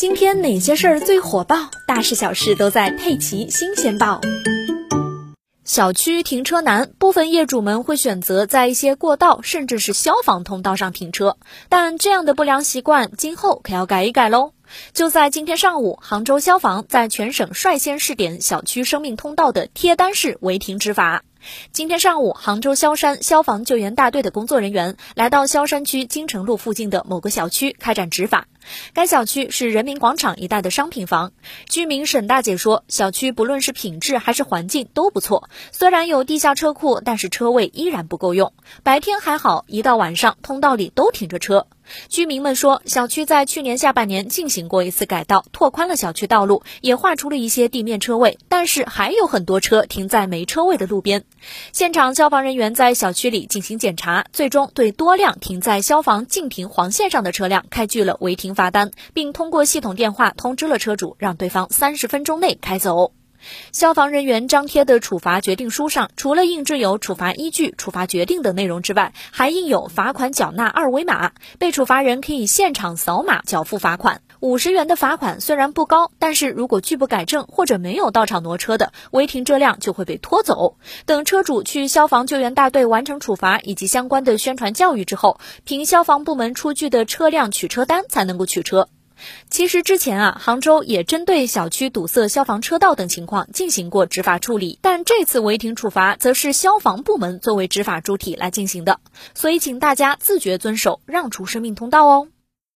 今天哪些事儿最火爆？大事小事都在《佩奇新鲜报》。小区停车难，部分业主们会选择在一些过道甚至是消防通道上停车，但这样的不良习惯今后可要改一改喽。就在今天上午，杭州消防在全省率先试点小区生命通道的贴单式违停执法。今天上午，杭州萧山消防救援大队的工作人员来到萧山区金城路附近的某个小区开展执法。该小区是人民广场一带的商品房。居民沈大姐说，小区不论是品质还是环境都不错，虽然有地下车库，但是车位依然不够用。白天还好，一到晚上，通道里都停着车。居民们说，小区在去年下半年进行过一次改道，拓宽了小区道路，也划出了一些地面车位，但是还有很多车停在没车位的路边。现场消防人员在小区里进行检查，最终对多辆停在消防禁停黄线上的车辆开具了违停罚单，并通过系统电话通知了车主，让对方三十分钟内开走。消防人员张贴的处罚决定书上，除了印制有处罚依据、处罚决定等内容之外，还印有罚款缴纳二维码，被处罚人可以现场扫码缴付罚款。五十元的罚款虽然不高，但是如果拒不改正或者没有到场挪车的，违停车辆就会被拖走。等车主去消防救援大队完成处罚以及相关的宣传教育之后，凭消防部门出具的车辆取车单才能够取车。其实之前啊，杭州也针对小区堵塞消防车道等情况进行过执法处理，但这次违停处罚则是消防部门作为执法主体来进行的，所以请大家自觉遵守，让出生命通道哦。